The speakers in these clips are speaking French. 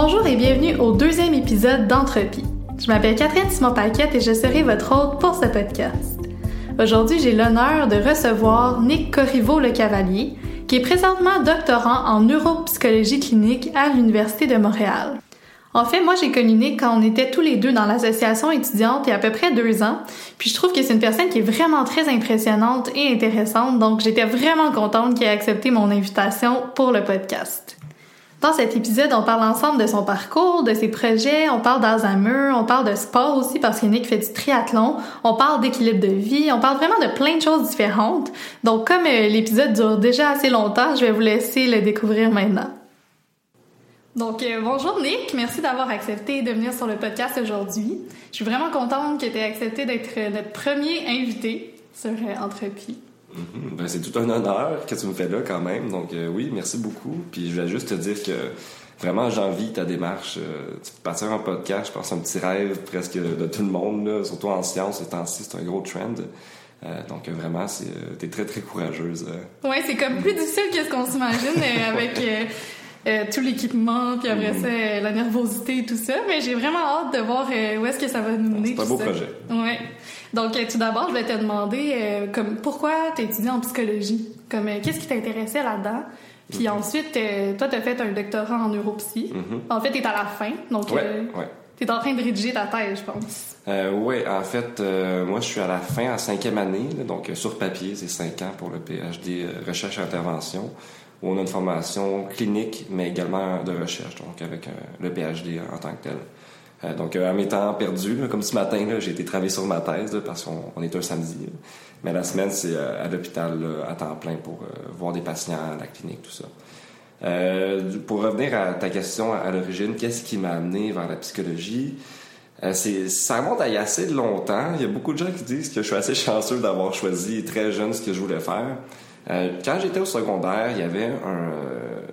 Bonjour et bienvenue au deuxième épisode d'Entropie. Je m'appelle Catherine Simon-Paquette et je serai votre hôte pour ce podcast. Aujourd'hui, j'ai l'honneur de recevoir Nick Corriveau-Le Cavalier, qui est présentement doctorant en neuropsychologie clinique à l'Université de Montréal. En fait, moi, j'ai connu Nick quand on était tous les deux dans l'association étudiante il y a à peu près deux ans. Puis je trouve que c'est une personne qui est vraiment très impressionnante et intéressante. Donc, j'étais vraiment contente qu'il ait accepté mon invitation pour le podcast. Dans cet épisode, on parle ensemble de son parcours, de ses projets, on parle d'Alzheimer, on parle de sport aussi parce que Nick fait du triathlon, on parle d'équilibre de vie, on parle vraiment de plein de choses différentes. Donc comme euh, l'épisode dure déjà assez longtemps, je vais vous laisser le découvrir maintenant. Donc euh, bonjour Nick, merci d'avoir accepté de venir sur le podcast aujourd'hui. Je suis vraiment contente que tu aies accepté d'être notre premier invité sur euh, Mhm. Ben, c'est tout un honneur que tu me fais là quand même. Donc euh, oui, merci beaucoup. Puis je vais juste te dire que vraiment j'envie ta démarche. Euh, tu partir un podcast, je pense un petit rêve presque de tout le monde, surtout en sciences, ce temps-ci, c'est un gros trend. Euh, donc vraiment, c'est, t'es très très courageuse. Ouais, c'est comme plus difficile que ce qu'on s'imagine avec tout l'équipement, puis après mhm. ça, la nervosité et tout ça. Mais j'ai vraiment hâte de voir où est-ce que ça va nous mener. C'est un beau projet. Ouais. Donc, euh, tout d'abord, je vais te demander euh, comme pourquoi tu étudié en psychologie? Comme euh, qu'est-ce qui t'intéressait là-dedans? Puis mhm. ensuite, toi, tu as fait un doctorat en neuropsy. Mhm. En fait, tu es à la fin. Donc, ouais, tu es en train de rédiger ta thèse, je pense. oui, en fait, moi, je suis à la fin, en cinquième année. donc, sur papier, c'est cinq ans pour le PhD Recherche et Intervention, où on a une formation clinique, mais également de recherche, donc avec le PhD en tant que tel. Euh, donc, à mes temps perdus, comme ce matin, j'ai été travailler sur ma thèse parce qu'on est un samedi. Mais la semaine, c'est euh, à l'hôpital à temps plein pour euh, voir des patients à la clinique, tout ça. pour revenir à ta question à, l'origine, qu'est-ce qui m'a amené vers la psychologie? c'est, ça remonte à y assez longtemps. Il y a beaucoup de gens qui disent que je suis assez chanceux d'avoir choisi très jeune ce que je voulais faire. Quand j'étais au secondaire, il y avait un...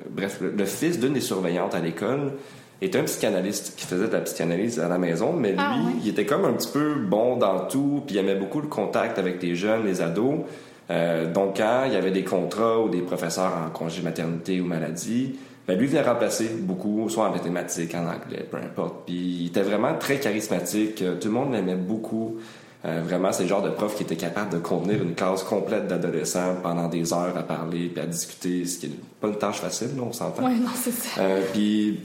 bref, le fils d'une des surveillantes à l'école était un psychanalyste qui faisait de la psychanalyse à la maison, mais ah, lui, il était comme un petit peu bon dans tout, puis il aimait beaucoup le contact avec les jeunes, les ados. Euh, donc, quand il y avait des contrats ou des professeurs en congé maternité ou maladie, ben lui venait remplacer beaucoup, soit en mathématiques, en anglais, peu importe. Puis il était vraiment très charismatique. Euh, tout le monde l'aimait beaucoup. Euh, vraiment, c'est le genre de prof qui était capable de contenir une classe complète d'adolescents pendant des heures à parler puis à discuter, ce qui n'est pas une tâche facile, on s'entend. Oui, non, c'est ça. puis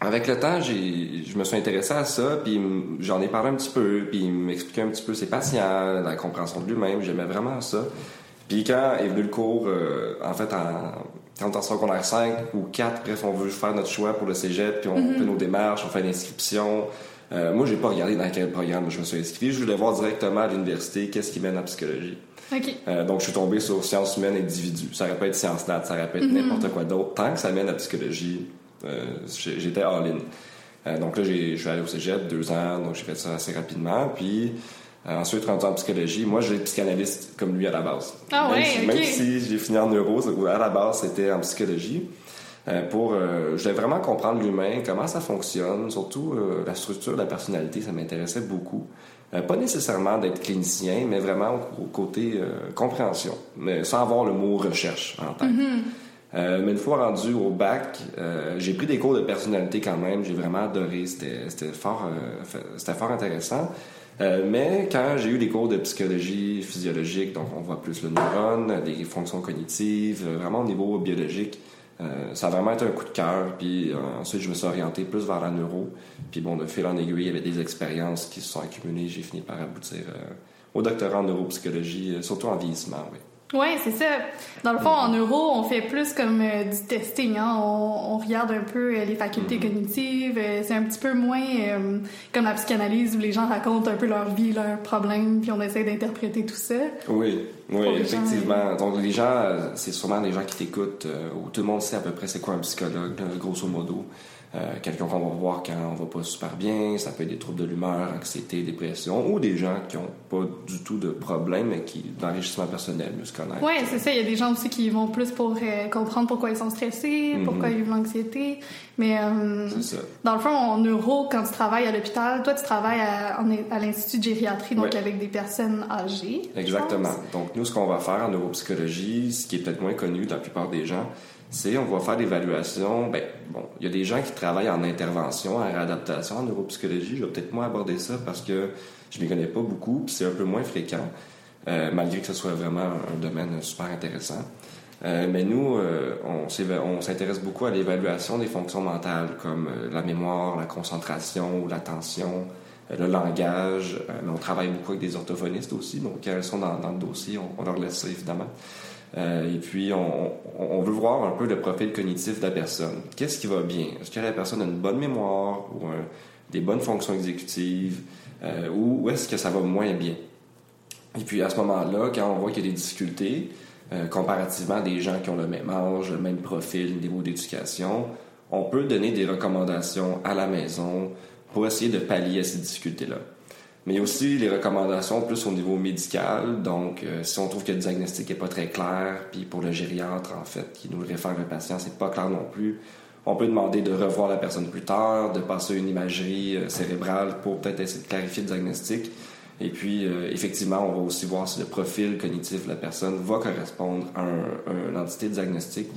avec le temps, je me suis intéressé à ça, puis j'en ai parlé un petit peu, puis il m'expliquait un petit peu ses patients, la compréhension de lui-même. J'aimais vraiment ça. Puis quand est venu le cours, euh, en fait, en, quand on est en secondaire 5 ou 4, bref, on veut faire notre choix pour le cégep, puis on mm-hmm. fait nos démarches, on fait l'inscription. Euh, moi, j'ai pas regardé dans quel programme je me suis inscrit. Je voulais voir directement à l'université qu'est-ce qui mène la psychologie. Euh, donc, je suis tombé sur sciences humaines et individus. Ça être sciences nat, ça aurait pu être mm-hmm. n'importe quoi d'autre. Tant que ça mène à psychologie, euh, j'étais all-in. Euh, donc là, je suis allé au cégep, deux ans, donc j'ai fait ça assez rapidement. Puis ensuite, rendu en psychologie, moi, j'ai psychanalyste comme lui à la base. Ah même, ouais, si, même si j'ai fini en neuro, à la base, c'était en psychologie. Pour, je voulais vraiment comprendre l'humain, comment ça fonctionne, surtout la structure de la personnalité, ça m'intéressait beaucoup. pas nécessairement d'être clinicien, mais vraiment au, côté compréhension, mais sans avoir le mot recherche en tête. Mm-hmm. Euh, mais une fois rendu au bac, euh, j'ai pris des cours de personnalité quand même. J'ai vraiment adoré. C'était fort, euh, c'était fort intéressant. mais quand j'ai eu des cours de psychologie physiologique, donc on voit plus le neurone, les fonctions cognitives, vraiment au niveau biologique, ça a vraiment été un coup de cœur. Puis ensuite, je me suis orienté plus vers la neuro. Puis bon, de fil en aiguille, il y avait des expériences qui se sont accumulées. J'ai fini par aboutir au doctorat en neuropsychologie, surtout en vieillissement, oui. Oui, c'est ça. Dans le fond, en neuro, on fait plus comme euh, du testing. Hein? On, regarde un peu euh, les facultés mm-hmm. cognitives. Euh, c'est un petit peu moins comme la psychanalyse où les gens racontent un peu leur vie, leurs problèmes, puis on essaie d'interpréter tout ça. Oui, oui, effectivement. Donc les gens, c'est sûrement des gens qui t'écoutent, où tout le monde sait à peu près c'est quoi un psychologue, grosso modo. Euh, quelqu'un qu'on va voir quand on va pas super bien, ça peut être des troubles de l'humeur, anxiété, dépression, ou des gens qui ont pas du tout de problème, mais qui d'enrichissement personnel, mieux se connaître. Oui, c'est ça. Il y a des gens aussi qui vont plus pour euh, comprendre pourquoi ils sont stressés, mhm. pourquoi ils vivent l'anxiété. Mais euh, dans le fond, en neuro, quand tu travailles à l'hôpital, toi, tu travailles à, à l'Institut de gériatrie, donc avec des personnes âgées. Exactement. Donc nous, ce qu'on va faire en neuropsychologie, ce qui est peut-être moins connu de la plupart des gens, c'est on va faire l'évaluation. Ben, bon, il y a des gens qui travaillent en intervention, en réadaptation en neuropsychologie. Je vais peut-être moins aborder ça parce que je m'y connais pas beaucoup, puis c'est un peu moins fréquent, euh, malgré que ce soit vraiment un domaine super intéressant. Euh, mais nous, euh, on s'intéresse beaucoup à l'évaluation des fonctions mentales comme euh, la mémoire, la concentration, l'attention, euh, le langage. mais on travaille beaucoup avec des orthophonistes aussi, donc quand elles sont dans, dans le dossier, on, on, leur laisse ça évidemment. Et puis, on, veut voir un peu le profil cognitif de la personne. Qu'est-ce qui va bien? Est-ce que la personne a une bonne mémoire ou des bonnes fonctions exécutives? ou est-ce que ça va moins bien? Et puis, à ce moment-là, quand on voit qu'il y a des difficultés, euh, comparativement à des gens qui ont le même âge, le même profil, niveau d'éducation, on peut donner des recommandations à la maison pour essayer de pallier à ces difficultés-là. Mais il y a aussi les recommandations plus au niveau médical. Donc, euh, si on trouve que le diagnostic n'est pas très clair, puis pour le gériatre, en fait, qui nous réfère le patient, c'est pas clair non plus, on peut demander de revoir la personne plus tard, de passer une imagerie euh, cérébrale pour peut-être essayer de clarifier le diagnostic. Et puis, euh, effectivement, on va aussi voir si le profil cognitif de la personne va correspondre à une entité diagnostique.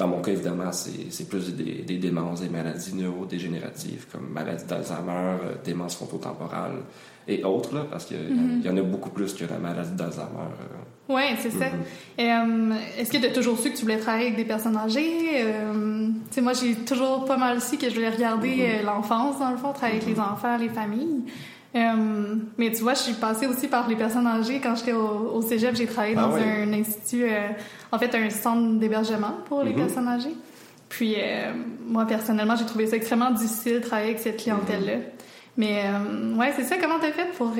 Dans mon cas, évidemment, c'est plus des, des, démences, des maladies neurodégénératives comme maladie d'Alzheimer, euh, démence frontotemporale et autres, là, parce qu'il y, en a beaucoup plus que la maladie d'Alzheimer. Euh. Oui, c'est ça. Mm-hmm. Est-ce que tu as toujours su que tu voulais travailler avec des personnes âgées? moi, j'ai toujours pas mal su que je voulais regarder mm-hmm. l'enfance, dans le fond, travailler avec les enfants, les familles. Euh, mais tu vois, je suis passée aussi par les personnes âgées. Quand j'étais au, au cégep, j'ai travaillé ah dans un institut, euh, en fait, un centre d'hébergement pour les mhm. personnes âgées. Puis, euh, moi, personnellement, j'ai trouvé ça extrêmement difficile de travailler avec cette clientèle-là. Mhm. Mais, ouais, c'est ça. Comment t'as fait pour,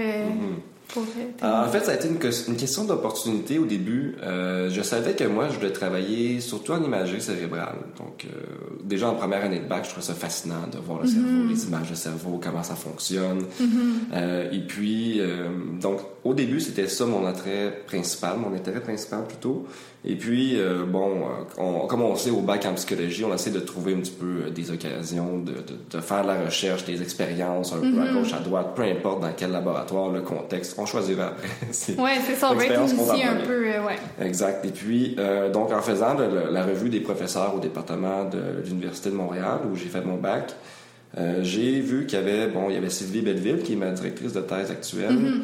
Euh, en fait, ça a été une, question d'opportunité au début. Euh, je savais que moi, je voulais travailler surtout en imagerie cérébrale. Donc, euh, déjà en première année de bac, je trouvais ça fascinant de voir le cerveau, mm-hmm. les images de cerveau, comment ça fonctionne. Mm-hmm. et puis, donc, au début, c'était ça mon attrait principal, mon intérêt principal plutôt. Et puis, euh, bon, on, comme on sait au bac en psychologie, on essaie de trouver un petit peu euh, des occasions de, de, de, faire de la recherche, des expériences un peu à mm-hmm. gauche, à droite, peu importe dans quel laboratoire, le contexte, on choisira après. ouais, c'est ça, on va être un peu, euh, ouais. Exact. Et puis, euh, donc, en faisant la revue des professeurs au département de l'Université de Montréal, où j'ai fait mon bac, j'ai vu qu'il y avait, bon, il y avait Sylvie Belleville, qui est ma directrice de thèse actuelle. Euh,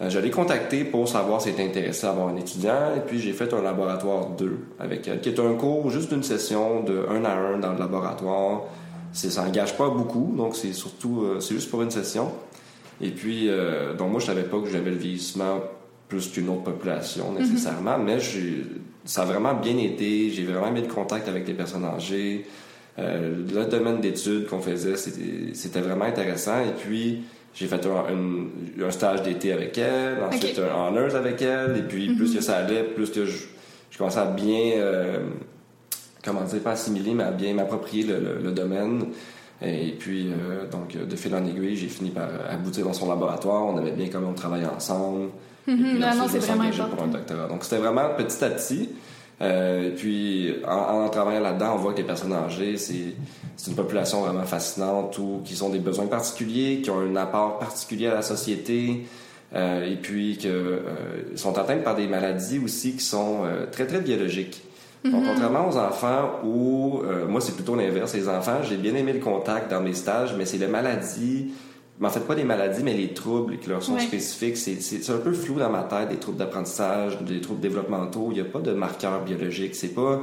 je l'ai contacté pour savoir si elle était intéressée à avoir un étudiant et puis j'ai fait un laboratoire 2 avec elle, qui est un cours juste d'une session de 1 à 1 dans le laboratoire. Ça n'engage pas beaucoup, donc c'est surtout, euh, c'est juste pour une session. Et puis, euh, donc moi, je savais pas que j'avais le vieillissement plus qu'une autre population mhm. nécessairement, mais ça a vraiment bien été. J'ai vraiment mis le contact avec les personnes âgées. le domaine d'études qu'on faisait, c'était vraiment intéressant. Et puis, j'ai fait un, un, stage d'été avec elle, ensuite un honors avec elle, et puis plus que ça allait, plus que je, je commençais à bien, euh, comment dire, pas assimiler, mais à bien m'approprier le, le, domaine. Et puis, euh, donc, de fil en aiguille, j'ai fini par aboutir dans son laboratoire. On avait bien comme on travaillait ensemble. Mm non, non, c'est vraiment important. Pour un doctorat. Donc, c'était vraiment petit à petit. Euh, et puis, en, en travaillant là-dedans, on voit que les personnes âgées, c'est c'est une population vraiment fascinante ou qui ont des besoins particuliers, qui ont un apport particulier à la société, euh, et puis qui euh, sont atteintes par des maladies aussi qui sont euh, très très biologiques. Donc, mm-hmm. contrairement aux enfants où, moi c'est plutôt l'inverse, les enfants, j'ai bien aimé le contact dans mes stages, mais c'est les maladies, mais en fait pas des maladies, mais les troubles qui leur sont spécifiques. C'est un peu flou dans ma tête, des troubles d'apprentissage, des troubles développementaux, il n'y a pas de marqueurs biologiques, c'est pas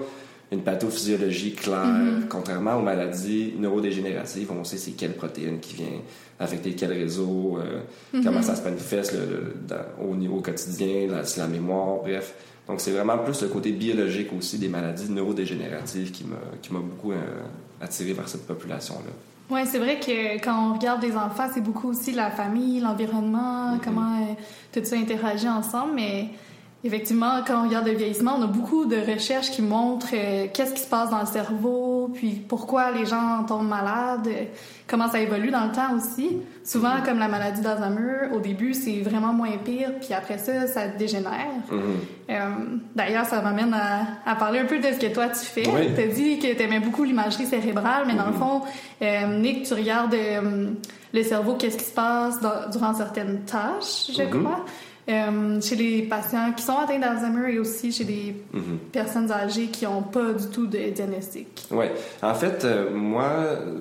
une pathophysiologie claire, mm-hmm. contrairement aux maladies neurodégénératives, on sait c'est quelle protéine qui vient affecter quel réseau, euh, mm-hmm. comment ça se manifeste au niveau quotidien, la, la mémoire, bref. Donc c'est vraiment plus le côté biologique aussi des maladies neurodégénératives qui m'a qui m'a beaucoup euh, attiré vers cette population-là. Oui, c'est vrai que quand on regarde les enfants, c'est beaucoup aussi la famille, l'environnement, mm-hmm. comment euh, tout ça interagit ensemble, mais Effectivement, quand on regarde le vieillissement, on a beaucoup de recherches qui montrent euh, qu'est-ce qui se passe dans le cerveau, puis pourquoi les gens tombent malades, euh, comment ça évolue dans le temps aussi. Souvent, comme la maladie d'Alzheimer, au début, c'est vraiment moins pire, puis après ça, ça dégénère. Mm-hmm. Euh, D'ailleurs, ça m'amène à, à, parler un peu de ce que toi tu fais. Tu as dit que tu aimais beaucoup l'imagerie cérébrale, mais dans le mm-hmm. fond, Nick, tu regardes le cerveau, qu'est-ce qui se passe durant certaines tâches, je mm-hmm. crois. Euh, chez les patients qui sont atteints d'Alzheimer et aussi chez des Mhm. personnes âgées qui n'ont pas du tout de diagnostic. Oui. En fait, euh, moi,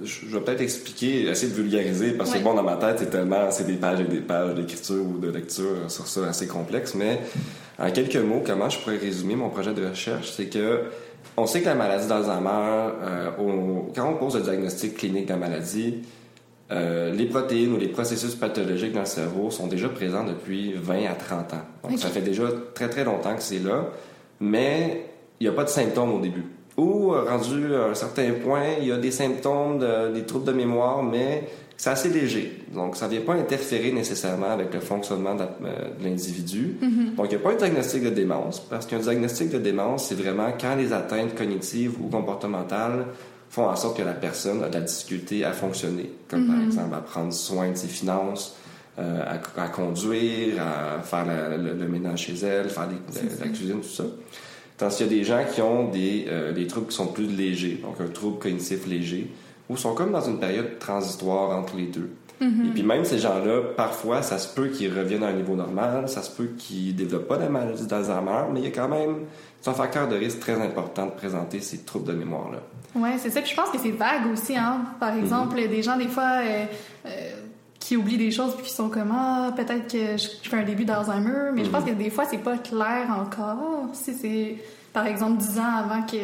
je vais peut-être expliquer, essayer de vulgariser, parce que bon, dans ma tête, c'est tellement, c'est des pages et des pages d'écriture ou de lecture sur ça assez complexe, mais en quelques mots, comment je pourrais résumer mon projet de recherche, c'est que on sait que la maladie d'Alzheimer, euh, quand on pose le diagnostic clinique de la maladie, euh, les protéines ou les processus pathologiques dans le cerveau sont déjà présents depuis 20 à 30 ans. Donc, ça fait déjà très, très longtemps que c'est là, mais il n'y a pas de symptômes au début. Ou, euh, rendu à un certain point, il y a des symptômes, de- des troubles de mémoire, mais c'est assez léger. Donc, ça ne vient pas interférer nécessairement avec le fonctionnement de euh, l'individu. Donc, il n'y a pas un diagnostic de démence, parce qu'un diagnostic de démence, c'est vraiment quand les atteintes cognitives ou comportementales font en sorte que la personne a de la difficulté à fonctionner, comme par exemple à prendre soin de ses finances, euh, à, à conduire, à faire la- le, le ménage chez elle, faire des- la cuisine, tout ça. Tandis qu'il y a des gens qui ont des, euh, des troubles qui sont plus légers, donc un trouble cognitif léger, ou sont comme dans une période transitoire entre les deux. Et puis même ces gens-là, parfois, ça se peut qu'ils reviennent à un niveau normal, ça se peut qu'ils développent pas la maladie d'Alzheimer, mais il y a quand même, c'est un facteur de risque très important de présenter ces troubles de mémoire-là. Ouais, c'est ça. Puis je pense que c'est vague aussi, hein. Par exemple, y a des gens, des fois, euh, euh, qui oublient des choses puis qui sont comme ah peut-être que je, fais un début d'Alzheimer mais je pense que des fois c'est pas clair encore si c'est par exemple 10 ans avant que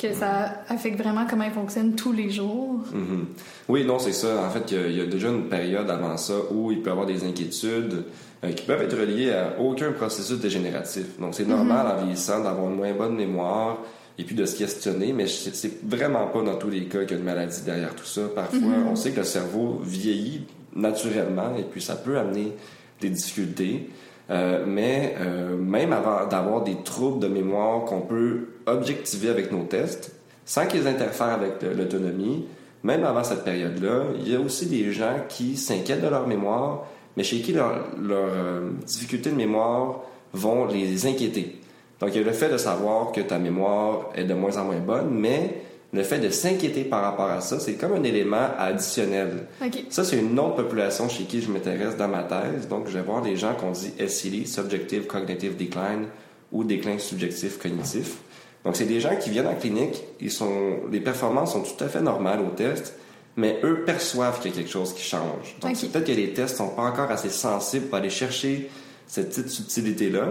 que ça affecte vraiment comment ils fonctionnent tous les jours Mhm. Oui, non, c'est ça. En fait, il y, a, déjà une période avant ça où il peut y avoir des inquiétudes euh, qui peuvent être reliées à aucun processus dégénératif. Donc, c'est normal en vieillissant d'avoir une moins bonne mémoire et puis de se questionner, mais c'est c'est vraiment pas dans tous les cas qu'il y a une maladie derrière tout ça. Parfois, on sait que le cerveau vieillit naturellement et puis ça peut amener des difficultés. Euh, mais euh, même avant d'avoir des troubles de mémoire qu'on peut objectiver avec nos tests, sans qu'ils interfèrent avec l'autonomie, même avant cette période-là, il y a aussi des gens qui s'inquiètent de leur mémoire, mais chez qui leurs leur, euh, difficultés de mémoire vont les inquiéter. Donc, il y a le fait de savoir que ta mémoire est de moins en moins bonne, mais le fait de s'inquiéter par rapport à ça, c'est comme un élément additionnel. ok Ça, c'est une autre population chez qui je m'intéresse dans ma thèse. Donc, je vais voir des gens qu'on dit SCD, Subjective Cognitive Decline, ou déclin subjectif cognitif. Donc, c'est des gens qui viennent en clinique, ils sont, les performances sont tout à fait normales au test, mais eux perçoivent qu'il y a quelque chose qui change. Donc, Ok. c'est peut-être que les tests sont pas encore assez sensibles pour aller chercher cette petite subtilité-là.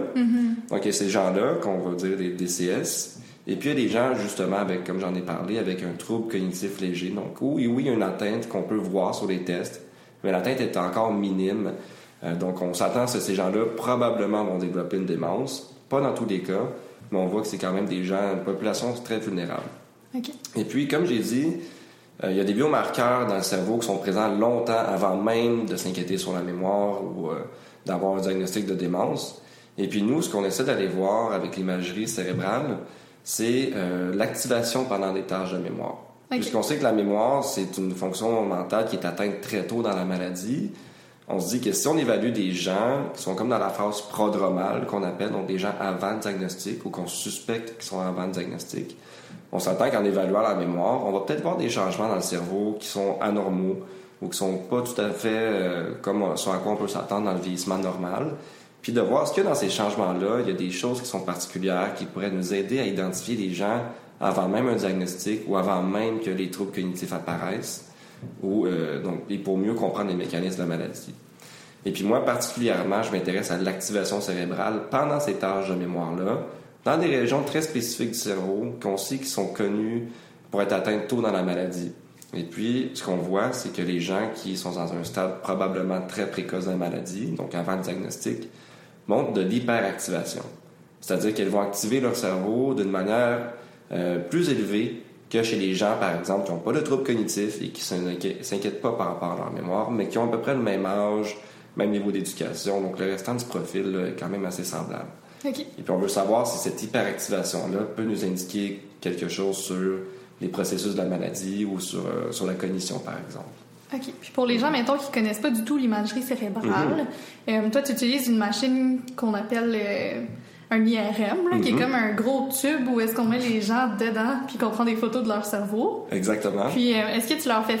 Donc, il y a ces gens-là, qu'on va dire des DCS. Et puis, il y a des gens, justement, avec, comme j'en ai parlé, avec un trouble cognitif léger. Donc, oui, oui, il y a une atteinte qu'on peut voir sur les tests, mais l'atteinte est encore minime. Euh, donc, on s'attend à ce que ces gens-là, probablement, vont développer une démence. Pas dans tous les cas, mais on voit que c'est quand même des gens, une population très vulnérable. ok Et puis, comme j'ai dit, euh, il y a des biomarqueurs dans le cerveau qui sont présents longtemps avant même de s'inquiéter sur la mémoire ou euh, d'avoir un diagnostic de démence. Et puis nous, ce qu'on essaie d'aller voir avec l'imagerie cérébrale, c'est euh, l'activation pendant des tâches de mémoire. Puisqu'on sait que la mémoire, c'est une fonction mentale qui est atteinte très tôt dans la maladie, on se dit que si on évalue des gens qui sont comme dans la phase prodromale, qu'on appelle, donc des gens avant le diagnostic ou qu'on suspecte qu'ils sont avant le diagnostic, on s'entend qu'en évaluant la mémoire, on va peut-être voir des changements dans le cerveau qui sont anormaux ou qui sont pas tout à fait euh, comme ce à quoi on peut s'attendre dans le vieillissement normal. Puis de voir ce que dans ces changements-là, il y a des choses qui sont particulières qui pourraient nous aider à identifier les gens avant même un diagnostic ou avant même que les troubles cognitifs apparaissent ou euh, donc et pour mieux comprendre les mécanismes de la maladie. Et puis moi particulièrement, je m'intéresse à l'activation cérébrale pendant ces tâches de mémoire-là, dans des régions très spécifiques du cerveau qu'on sait qui sont connues pour être atteintes tôt dans la maladie. Et puis, ce qu'on voit, c'est que les gens qui sont dans un stade probablement très précoce de la maladie, donc avant le diagnostic, montrent de l'hyperactivation. C'est-à-dire qu'elles vont activer leur cerveau d'une manière euh, plus élevée que chez les gens, par exemple, qui n'ont pas de troubles cognitifs et qui ne s'inquiètent pas par rapport à leur mémoire, mais qui ont à peu près le même âge, même niveau d'éducation. Donc, le restant du profil là, est quand même assez semblable. Et puis, on veut savoir si cette hyperactivation-là peut nous indiquer quelque chose sur les processus de la maladie ou sur, euh, sur la cognition, par exemple. OK. Puis pour les gens, mettons, qui connaissent pas du tout l'imagerie cérébrale, Mhm. euh, toi, tu utilises une machine qu'on appelle euh, un IRM, là, qui est Mhm. comme un gros tube où est-ce qu'on met les gens dedans puis qu'on prend des photos de leur cerveau. Exactement. Puis euh, est-ce que tu leur fais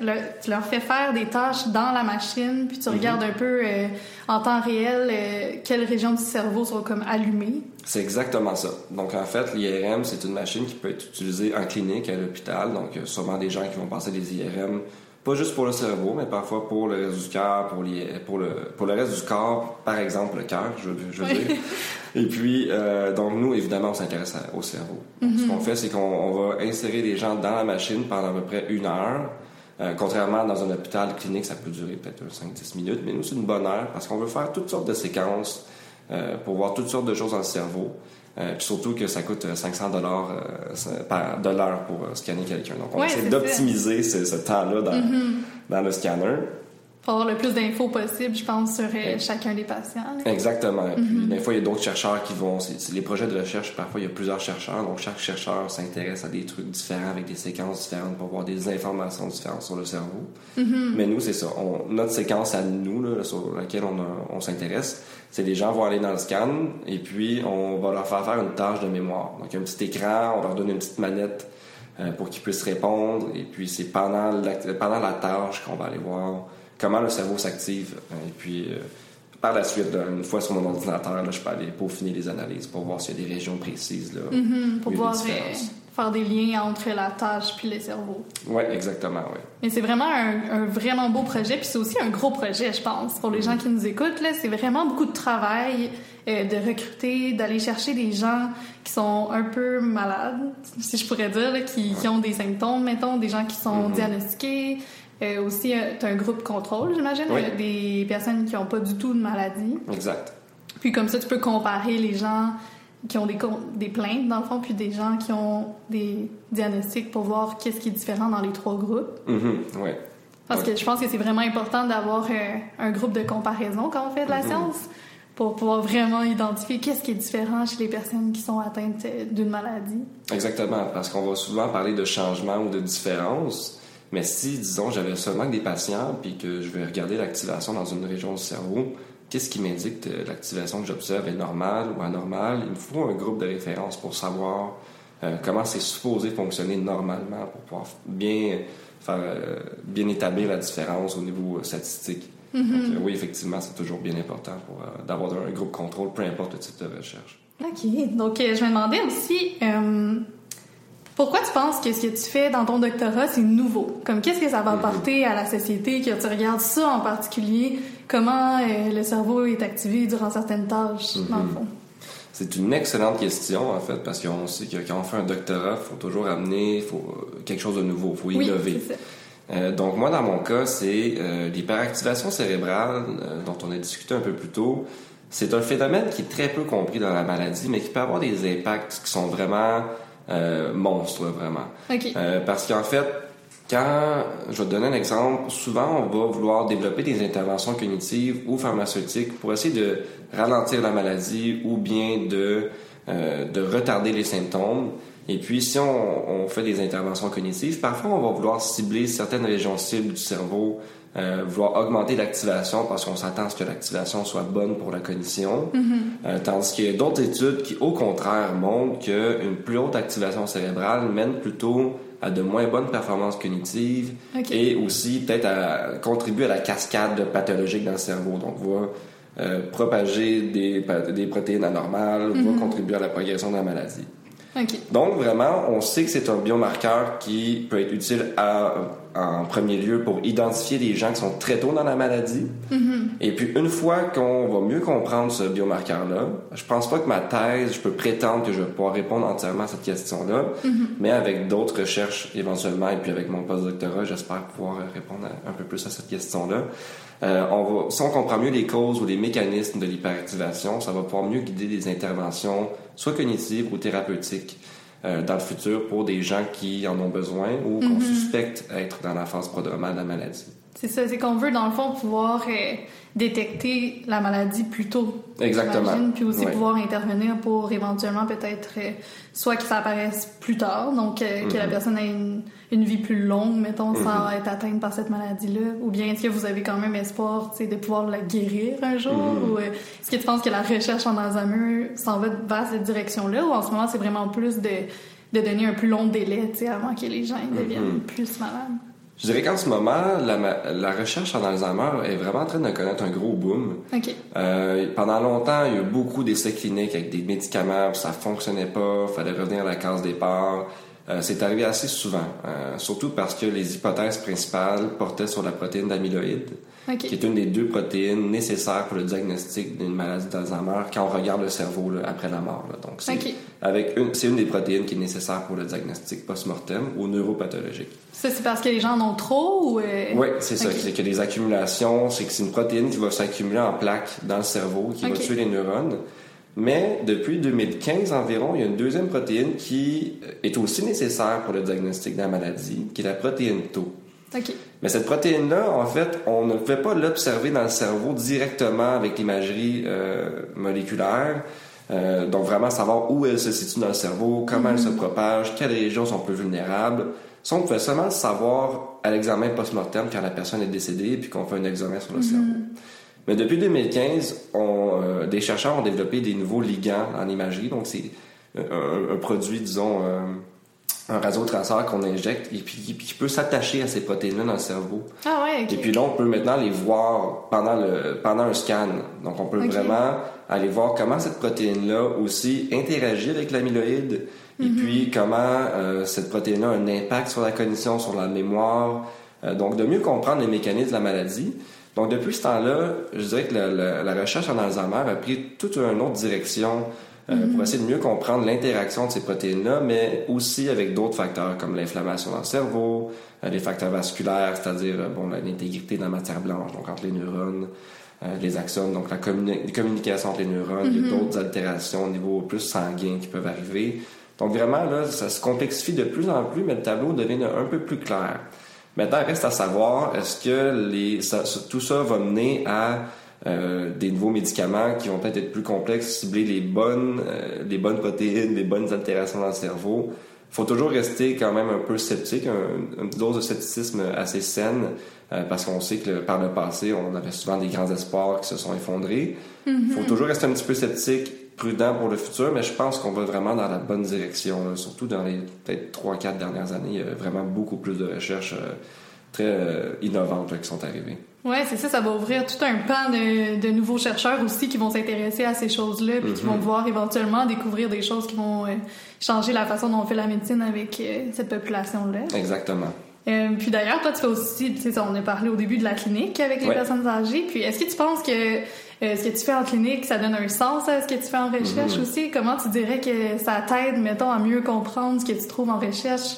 le- tu leur fais faire des tâches dans la machine puis tu Mhm. regardes un peu euh, en temps réel euh, quelles régions du cerveau sont comme allumées? C'est exactement ça. Donc, en fait, l'IRM, c'est une machine qui peut être utilisée en clinique, à l'hôpital. Donc, il y a sûrement des gens qui vont passer des IRM, pas juste pour le cerveau, mais parfois pour le reste du cœur, pour, les, pour, le, pour le reste du corps, par exemple le cœur, je, veux- je veux Oui. dire. Et puis, euh, donc, nous, évidemment, on s'intéresse au cerveau. Mhm. Ce qu'on fait, c'est qu'on on va insérer les gens dans la machine pendant à peu près une heure. Euh, contrairement dans un hôpital clinique, ça peut durer peut-être 5-10 minutes, mais nous, c'est une bonne heure parce qu'on veut faire toutes sortes de séquences euh, pour voir toutes sortes de choses dans le cerveau. Euh, puis surtout que ça coûte euh, 500 dollars par de l'heure pour euh, scanner quelqu'un. Donc on Ouais, essaie d'optimiser ce, ce temps-là dans, Mhm. dans le scanner. Pour avoir le plus d'infos possible, je pense, sur euh, chacun des patients. là. Exactement. Et puis Mhm. des fois, il y a d'autres chercheurs qui vont. C'est les projets de recherche. Parfois, il y a plusieurs chercheurs. Donc chaque chercheur s'intéresse à des trucs différents avec des séquences différentes pour avoir des informations différentes sur le cerveau. Mhm. Mais nous, c'est ça. On- notre séquence à nous, là, sur laquelle on, s'intéresse, c'est les gens vont aller dans le scan et puis on va leur faire faire une tâche de mémoire. Donc, un petit écran, on leur donne une petite manette euh, pour qu'ils puissent répondre. Et puis, c'est pendant, pendant la tâche qu'on va aller voir comment le cerveau s'active. Et puis, euh, par la suite, là, une fois sur mon ordinateur, là, je peux aller peaufiner les analyses pour voir s'il y a des régions précises. Là. Mhm, pour pouvoir euh, faire des liens entre la tâche puis le cerveau. Oui, exactement, oui. Mais c'est vraiment un, un vraiment beau projet, puis c'est aussi un gros projet, je pense, pour les gens qui nous écoutent. C'est vraiment beaucoup de travail euh, de recruter, d'aller chercher des gens qui sont un peu malades, si je pourrais dire, là, qui, qui ont des symptômes, mettons, des gens qui sont Mhm. diagnostiqués. Euh, aussi, tu as un groupe contrôle, j'imagine, Oui. euh, des personnes qui n'ont pas du tout de maladie. Exact. Puis comme ça, tu peux comparer les gens qui ont des, des plaintes, dans le fond, puis des gens qui ont des diagnostics pour voir qu'est-ce qui est différent dans les trois groupes. Mhm, oui. Parce que je pense que c'est vraiment important d'avoir euh, un groupe de comparaison quand on fait de la Mhm. science pour pouvoir vraiment identifier qu'est-ce qui est différent chez les personnes qui sont atteintes euh, d'une maladie. Exactement, parce qu'on va souvent parler de changement ou de différence, mais si, disons, j'avais seulement des patients puis que je vais regarder l'activation dans une région du cerveau, qu'est-ce qui m'indique que l'activation que j'observe est normale ou anormale? Il me faut un groupe de référence pour savoir euh, comment c'est supposé fonctionner normalement pour pouvoir bien faire euh, bien établir la différence au niveau euh, statistique. Mhm. Donc, euh, oui, effectivement, c'est toujours bien important pour d'avoir un groupe contrôle, peu importe le type de recherche. OK. Donc, je me demandais aussi, pourquoi tu penses que ce que tu fais dans ton doctorat, c'est nouveau? Comme, qu'est-ce que ça va apporter à la société, que tu regardes ça en particulier? Comment euh, le cerveau est activé durant certaines tâches, dans le Mhm. fond? C'est une excellente question, en fait, parce qu'on sait que quand on fait un doctorat, il faut toujours amener faut, quelque chose de nouveau, il faut innover. Euh, donc, moi, dans mon cas, c'est euh, l'hyperactivation cérébrale, dont on a discuté un peu plus tôt. C'est un phénomène qui est très peu compris dans la maladie, mais qui peut avoir des impacts qui sont vraiment euh, monstres, vraiment. Euh, parce qu'en fait, quand je vais te donner un exemple, souvent on va vouloir développer des interventions cognitives ou pharmaceutiques pour essayer de ralentir la maladie ou bien de, euh, de retarder les symptômes. Et puis, si on, on fait des interventions cognitives, parfois on va vouloir cibler certaines régions cibles du cerveau, euh, vouloir augmenter l'activation parce qu'on s'attend à ce que l'activation soit bonne pour la cognition. Euh, tandis qu'il y a d'autres études qui, au contraire, montrent qu'une plus haute activation cérébrale mène plutôt à de moins bonnes performances cognitives et aussi peut-être à contribuer à la cascade pathologique dans le cerveau. Donc, va euh, propager des, protéines anormales, va contribuer à la progression de la maladie. Donc, vraiment, on sait que c'est un biomarqueur qui peut être utile à, en premier lieu pour identifier des gens qui sont très tôt dans la maladie. Et puis, une fois qu'on va mieux comprendre ce biomarqueur-là, je pense pas que ma thèse, je peux prétendre que je vais pouvoir répondre entièrement à cette question-là, mais avec d'autres recherches éventuellement, et puis avec mon postdoctorat, j'espère pouvoir répondre à- un peu plus à cette question-là. Euh, on va, si on comprend mieux les causes ou les mécanismes de l'hyperactivation, ça va pouvoir mieux guider des interventions, soit cognitives ou thérapeutiques, euh, dans le futur pour des gens qui en ont besoin ou qu'on suspecte être dans la phase prodromale de la maladie. C'est ça, c'est qu'on veut dans le fond pouvoir euh, détecter la maladie plus tôt. Exactement. Puis aussi pouvoir intervenir pour éventuellement peut-être euh, soit que ça apparaisse plus tard, donc euh, que la Mhm. personne ait une, une vie plus longue, mettons, sans Mhm. être atteinte par cette maladie-là. Ou bien est-ce que vous avez quand même espoir de pouvoir la guérir un jour? Mhm. Ou euh, est-ce que tu penses que la recherche en Alzheimer s'en va vers cette direction-là? Ou en ce moment, c'est vraiment plus de, de donner un plus long délai tu sais, avant que les gens deviennent plus malades? Je dirais qu'en ce moment, la, recherche en Alzheimer est vraiment en train de connaître un gros boom. OK. Euh, pendant longtemps, il y a eu beaucoup d'essais cliniques avec des médicaments, ça fonctionnait pas, fallait revenir à la case départ. Euh, c'est arrivé assez souvent, euh, surtout parce que les hypothèses principales portaient sur la protéine d'amyloïde, Qui est une des deux protéines nécessaires pour le diagnostic d'une maladie d'Alzheimer quand on regarde le cerveau là, après la mort. là. Donc, c'est avec une, c'est une des protéines qui est nécessaire pour le diagnostic post-mortem ou neuropathologique. Ça, c'est parce que les gens en ont trop ou. euh, Oui, c'est ça. C'est que des accumulations, c'est que c'est une protéine qui va s'accumuler en plaques dans le cerveau, qui va tuer les neurones. Mais depuis 2015 environ, il y a une deuxième protéine qui est aussi nécessaire pour le diagnostic de la maladie, qui est la protéine Tau. Mais cette protéine-là, en fait, on ne pouvait pas l'observer dans le cerveau directement avec l'imagerie euh, moléculaire. Euh, donc vraiment savoir où elle se situe dans le cerveau, comment elle se propage, quelles régions sont plus vulnérables. Ça, on pouvait seulement le savoir à l'examen post-mortem quand la personne est décédée puis qu'on fait un examen sur le cerveau. Mais depuis 2015, on, euh, des chercheurs ont développé des nouveaux ligands en imagerie. Donc c'est un, un produit, disons, un radiotraceur qu'on injecte et puis qui, peut s'attacher à ces protéines-là dans le cerveau. Ah ouais. Et puis là, on peut maintenant les voir pendant, le, pendant un scan. Donc, on peut vraiment aller voir comment cette protéine-là aussi interagit avec l'amyloïde et Mhm. puis comment euh, cette protéine-là a un impact sur la cognition, sur la mémoire. Euh, donc, de mieux comprendre les mécanismes de la maladie. Donc, depuis ce temps-là, je dirais que la, la- la recherche en Alzheimer a pris toute une autre direction euh, pour essayer de mieux comprendre l'interaction de ces protéines-là, mais aussi avec d'autres facteurs comme l'inflammation dans le cerveau, euh, les facteurs vasculaires, c'est-à-dire euh, bon, l'intégrité de la matière blanche, donc entre les neurones, euh, les axones, donc la communi- communication entre les neurones, a d'autres altérations au niveau plus sanguin qui peuvent arriver. Donc vraiment, là, ça se complexifie de plus en plus, mais le tableau devient un peu plus clair. Maintenant, il reste à savoir, est-ce que les, ça- tout ça va mener à euh, des nouveaux médicaments qui vont peut-être être plus complexes, cibler les bonnes, euh, les bonnes protéines, les bonnes altérations dans le cerveau. faut toujours rester quand même un peu sceptique, un- une dose de scepticisme assez saine, euh, parce qu'on sait que le- par le passé, on avait souvent des grands espoirs qui se sont effondrés. Il faut toujours rester un petit peu sceptique, prudent pour le futur, mais je pense qu'on va vraiment dans la bonne direction, là. surtout dans les peut-être 3-4 dernières années. Il y a vraiment beaucoup plus de recherches euh, très euh, innovantes là, qui sont arrivées. Ouais, c'est ça, ça va ouvrir tout un pan de, de nouveaux chercheurs aussi qui vont s'intéresser à ces choses-là, puis qui Mhm. vont pouvoir éventuellement découvrir des choses qui vont euh, changer la façon dont on fait la médecine avec euh, cette population-là. Exactement. Euh, puis d'ailleurs, toi, tu fais aussi, tu sais, on a parlé au début de la clinique avec les Ouais. personnes âgées. Puis est-ce que tu penses que ce que tu fais en clinique, ça donne un sens à ce que tu fais en recherche Mhm. aussi? Comment tu dirais que ça t'aide, mettons, à mieux comprendre ce que tu trouves en recherche?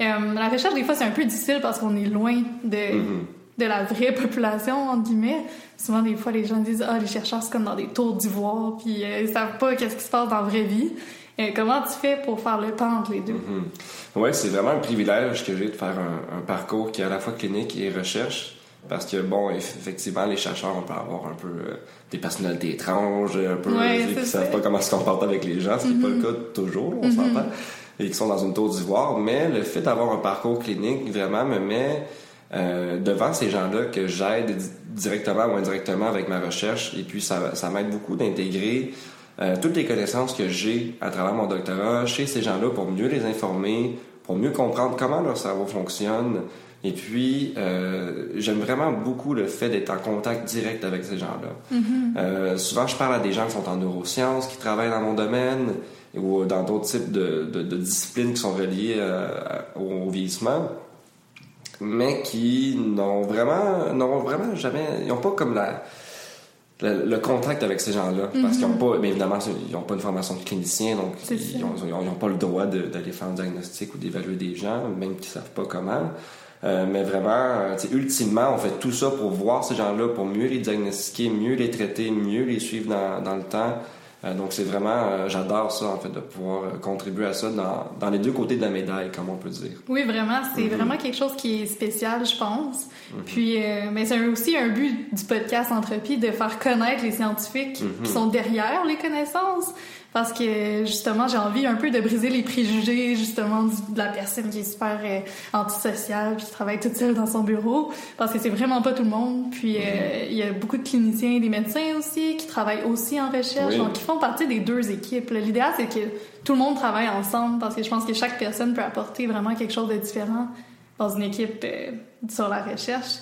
Euh, la recherche, des fois, c'est un peu difficile parce qu'on est loin de, Mhm. de la vraie population, entre guillemets. Souvent, des fois, les gens disent « Ah, les chercheurs, c'est comme dans des tours d'ivoire, puis euh, ils savent pas qu'est-ce qui se passe dans la vraie vie. Euh, comment tu fais pour faire le pont entre les deux? Mhm. Ouais, c'est vraiment un privilège que j'ai de faire un, un parcours qui est à la fois clinique et recherche. Parce que, bon, eff- effectivement, les chercheurs, on peut avoir un peu euh, des personnalités étranges, un peu Ouais, qui ça. savent pas comment se comporter avec les gens, ce qui n'est pas le cas toujours, on s'entend, et qui sont dans une tour d'ivoire. Mais le fait d'avoir un parcours clinique vraiment me met euh, devant ces gens-là que j'aide di- directement ou indirectement avec ma recherche. Et puis, ça, ça m'aide beaucoup d'intégrer euh, toutes les connaissances que j'ai à travers mon doctorat chez ces gens-là pour mieux les informer, pour mieux comprendre comment leur cerveau fonctionne. Et puis, euh, j'aime vraiment beaucoup le fait d'être en contact direct avec ces gens-là. Euh, souvent, je parle à des gens qui sont en neurosciences, qui travaillent dans mon domaine, ou dans d'autres types de, de- de disciplines qui sont reliées euh, à- au, vieillissement, mais qui n'ont vraiment, n'ont vraiment jamais, ils n'ont pas comme la, le, le contact avec ces gens-là. Parce qu'ils n'ont pas bien évidemment ils n'ont pas une formation de clinicien donc ils n'ont pas le droit d'aller faire un diagnostic ou d'évaluer des gens même qu'ils savent pas comment. Euh, mais vraiment euh, ultimement on fait tout ça pour voir ces gens-là pour mieux les diagnostiquer mieux les traiter mieux les suivre dans, dans le temps donc c'est vraiment, euh, j'adore ça en fait, de pouvoir euh, contribuer à ça dans, dans, les deux côtés de la médaille, comme on peut dire. Oui, vraiment, c'est mm-hmm. vraiment quelque chose qui est spécial, je pense. Mm-hmm. Puis, mais c'est aussi un but du podcast Entropie de faire connaître les scientifiques qui mm-hmm. sont derrière les connaissances parce que justement j'ai envie un peu de briser les préjugés justement de la personne qui est super euh, antisociale puis qui travaille toute seule dans son bureau. Parce que c'est vraiment pas tout le monde. Puis euh, mm-hmm. il y a beaucoup de cliniciens des médecins aussi qui travaillent aussi en recherche. Donc ils font partie des deux équipes l'idéal c'est que tout le monde travaille ensemble parce que je pense que chaque personne peut apporter vraiment quelque chose de différent dans une équipe euh, sur la recherche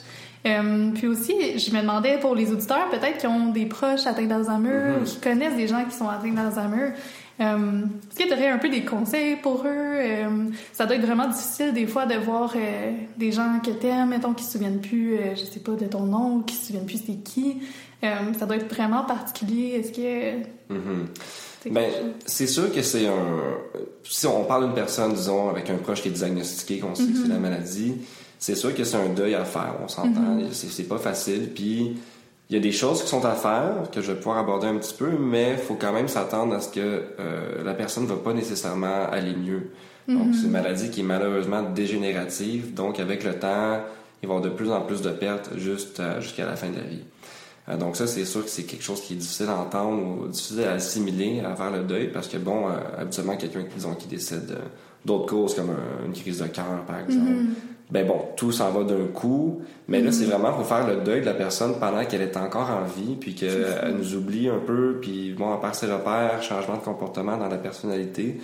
euh, puis aussi, je me demandais pour les auditeurs, peut-être qui ont des proches atteints d'Alzheimer ou mhm. qui connaissent des gens qui sont atteints d'Alzheimer. Euh, Est-ce que tu aurais un peu des conseils pour eux? Euh, ça doit être vraiment difficile des fois de voir euh, des gens que t'aimes, mettons, qui se souviennent plus, je sais pas, de ton nom, qui se souviennent plus c'est qui. ça doit être vraiment particulier. Est-ce que... Mhm. Ben, c'est sûr que c'est un... Si on parle d'une personne, disons, avec un proche qui est diagnostiqué, qu'on sait que c'est la mhm. maladie, c'est sûr que c'est un deuil à faire, on s'entend. Mm-hmm. C'est pas facile. Puis il y a des choses qui sont à faire que je vais pouvoir aborder un petit peu, mais il faut quand même s'attendre à ce que euh, la personne ne va pas nécessairement aller mieux. Donc, c'est une maladie qui est malheureusement dégénérative. Donc, avec le temps, il va y avoir de plus en plus de pertes juste euh, jusqu'à la fin de la vie. Euh, donc, ça, c'est sûr que c'est quelque chose qui est difficile à entendre ou difficile à assimiler, à faire le deuil, parce que, bon, habituellement, quelqu'un qui décède d'autres causes, comme une crise de cœur, par exemple, mm-hmm ben bon, tout s'en va d'un coup. Mais là, c'est mm-hmm. vraiment pour faire le deuil de la personne pendant qu'elle est encore en vie, puis qu'elle nous oublie un peu, puis bon, à part ses repères, changement de comportement dans la personnalité.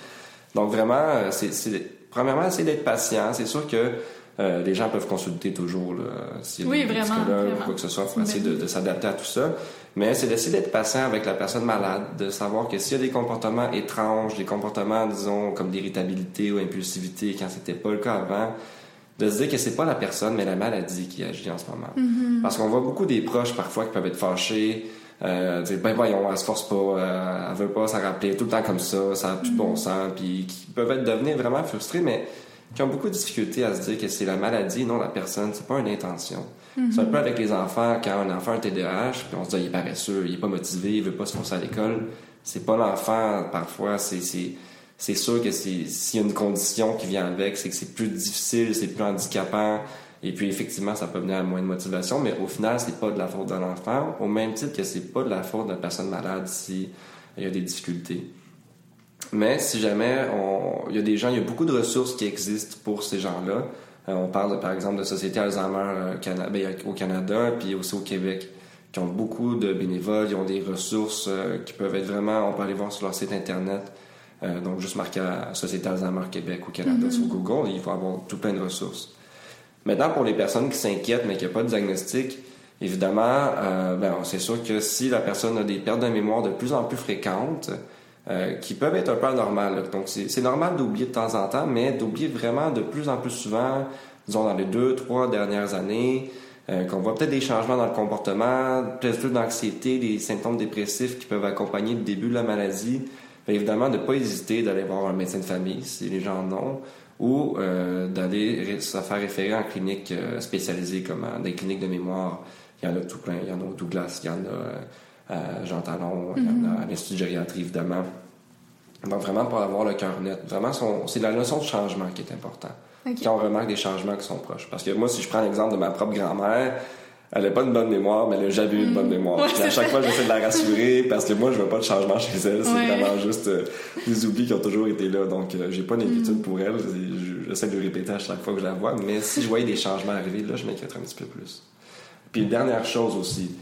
Donc vraiment, euh, c'est premièrement, essayer d'être patient. C'est sûr que euh, les gens peuvent consulter toujours là, si oui, vraiment, ou quoi que ce soit pour essayer de, de s'adapter à tout ça. Mais c'est d'essayer d'être patient avec la personne malade, de savoir que s'il y a des comportements étranges, des comportements, disons, comme d'irritabilité ou impulsivité, quand c'était pas le cas avant, de se dire que c'est pas la personne, mais la maladie qui agit en ce moment. Mm-hmm. Parce qu'on voit beaucoup des proches parfois qui peuvent être fâchés, euh, dire ben voyons, elle se force pas, euh, elle veut pas s'en rappeler tout le temps comme ça, ça a plus de bon mm-hmm. sens, puis qui peuvent être devenir vraiment frustrés, mais qui ont beaucoup de difficultés à se dire que c'est la maladie, non la personne, c'est pas une intention. C'est un mm-hmm. peu avec les enfants, quand un enfant a un TDAH, puis on se dit il est paresseux, il est pas motivé, il veut pas se forcer à l'école. C'est pas l'enfant, parfois, c'est c'est sûr que s'il y a une condition qui vient avec, c'est que c'est plus difficile, c'est plus handicapant, et puis effectivement, ça peut venir à moins de motivation, mais au final, c'est pas de la faute de l'enfant, au même titre que c'est pas de la faute de la personne malade si il y a des difficultés. Mais si jamais il y a des gens, il y a beaucoup de ressources qui existent pour ces gens-là. Euh, on parle par exemple de Société Alzheimer euh, ben, au Canada, puis aussi au Québec, qui ont beaucoup de bénévoles, ils ont des ressources euh, qui peuvent être vraiment, on peut aller voir sur leur site internet, euh, donc, juste marquer Société Alzheimer Québec ou Canada sur mhm. Google, il faut avoir tout plein de ressources. Maintenant, pour les personnes qui s'inquiètent mais qui n'ont pas de diagnostic, évidemment, euh, ben, c'est sûr que si la personne a des pertes de mémoire de plus en plus fréquentes, euh, qui peuvent être un peu anormales. Donc, c'est normal d'oublier de temps en temps, mais d'oublier vraiment de plus en plus souvent, disons dans les deux, trois dernières années, qu'on voit peut-être des changements dans le comportement, peut-être plus d'anxiété, des symptômes dépressifs qui peuvent accompagner le début de la maladie évidemment, ne pas hésiter d'aller voir un médecin de famille si les gens en ont, ou euh, d'aller se faire référer en clinique euh, spécialisée comme euh, des cliniques de mémoire. Il y en a tout plein. Il y en a au Douglas, il y en a à Jean Talon, il y en a à l'Institut de gériatrie, évidemment. Donc, vraiment, pour avoir le cœur net. Vraiment, c'est la notion de changement qui est importante. Quand on remarque des changements qui sont proches. Parce que moi, si je prends l'exemple de ma propre grand-mère, elle n'a pas une bonne mémoire, mais elle n'a jamais eu une bonne mémoire. à chaque fois, j'essaie de la rassurer parce que moi, je veux pas de changement chez elle. C'est vraiment juste euh, des oublis qui ont toujours été là. Donc, euh, j'ai pas d'inquiétude mm. pour elle. J'essaie de le répéter à chaque fois que je la vois. Mais si je voyais des changements arriver, là, je m'inquiéterais un petit peu plus. Puis, dernière chose aussi.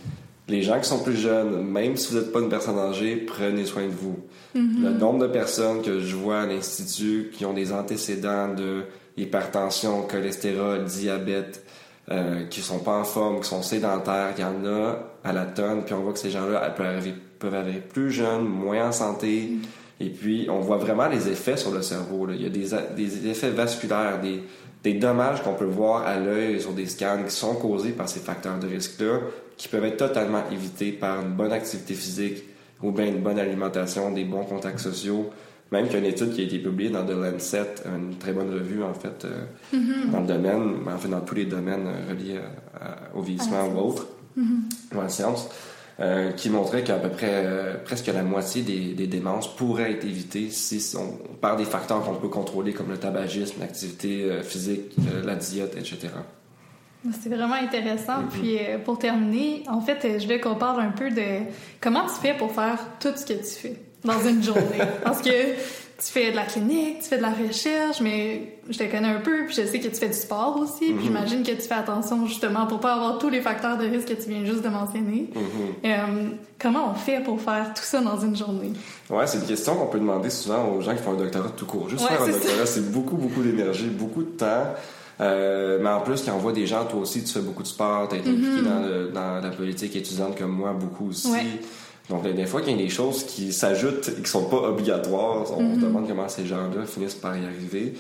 Les gens qui sont plus jeunes, même si vous n'êtes pas une personne âgée, prenez soin de vous. Mm-hmm. Le nombre de personnes que je vois à l'Institut qui ont des antécédents de hypertension, cholestérol, diabète, euh, qui sont pas en forme, qui sont sédentaires, il y en a à la tonne, puis on voit que ces gens-là peuvent arriver, plus jeunes, moins en santé, et puis on voit vraiment les effets sur le cerveau. Il y a des, des effets vasculaires, des, des dommages qu'on peut voir à l'œil sur des scans qui sont causés par ces facteurs de risque-là, qui peuvent être totalement évités par une bonne activité physique ou bien une bonne alimentation, des bons contacts sociaux, même qu'il y a une étude qui a été publiée dans The Lancet, une très bonne revue, en fait, euh, mm-hmm. dans le domaine, en fait, dans tous les domaines euh, reliés au vieillissement ou autres, mm-hmm. ou à la science, euh, qui montrait qu'à peu près euh, presque la moitié des, des, démences pourraient être évitées si on, par des facteurs qu'on peut contrôler comme le tabagisme, l'activité euh, physique, la diète, etc. C'est vraiment intéressant. Mm-hmm. Puis pour terminer, en fait, je veux qu'on parle un peu de comment tu fais pour faire tout ce que tu fais dans une journée. Parce que tu fais de la clinique, tu fais de la recherche, mais je te connais un peu, puis je sais que tu fais du sport aussi, puis mhm. j'imagine que tu fais attention justement pour pas avoir tous les facteurs de risque que tu viens juste de mentionner. Mhm. Euh, comment on fait pour faire tout ça dans une journée? Ouais, c'est une question qu'on peut demander souvent aux gens qui font un doctorat tout court. Juste faire un doctorat, c'est beaucoup, beaucoup d'énergie, beaucoup de temps. Euh, mais en plus, quand on voit des gens, toi aussi, tu fais beaucoup de sport, tu été impliqué mhm. dans, la politique étudiante comme moi, beaucoup aussi. Donc, des fois, qu'il y a des choses qui s'ajoutent et qui sont pas obligatoires, on se mhm. demande comment ces gens-là finissent par y arriver.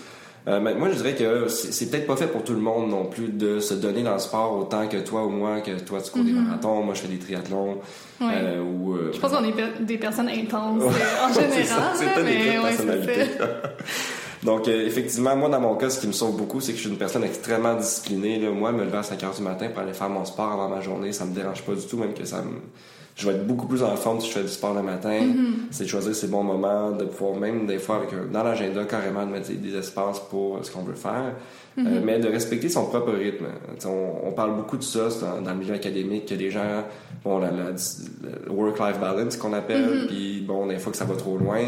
Euh, mais moi, je dirais que c'est peut-être pas fait pour tout le monde non plus de se donner dans le sport autant que toi ou moi, que toi tu cours des mhm. marathons, moi je fais des triathlons. Euh, ou, euh, je pense qu'on est des personnes intenses en général. c'est peut-être des personnalités. Donc, effectivement, moi, dans mon cas, ce qui me sauve beaucoup, c'est que je suis une personne extrêmement disciplinée. Là. Moi, me lever à 5 heures du matin pour aller faire mon sport avant ma journée, ça me dérange pas du tout, même que ça me je vais être beaucoup plus en forme si je fais du sport le matin. Mm-hmm. C'est de choisir ces bons moments, de pouvoir même des fois avec dans l'agenda carrément de mettre des, espaces pour ce qu'on veut faire. Euh, mm-hmm. mais de respecter son propre rythme. On, parle beaucoup de ça dans, le milieu académique, que les gens, bon, la, work-life balance qu'on appelle, mm-hmm. puis bon, des fois que ça va trop loin.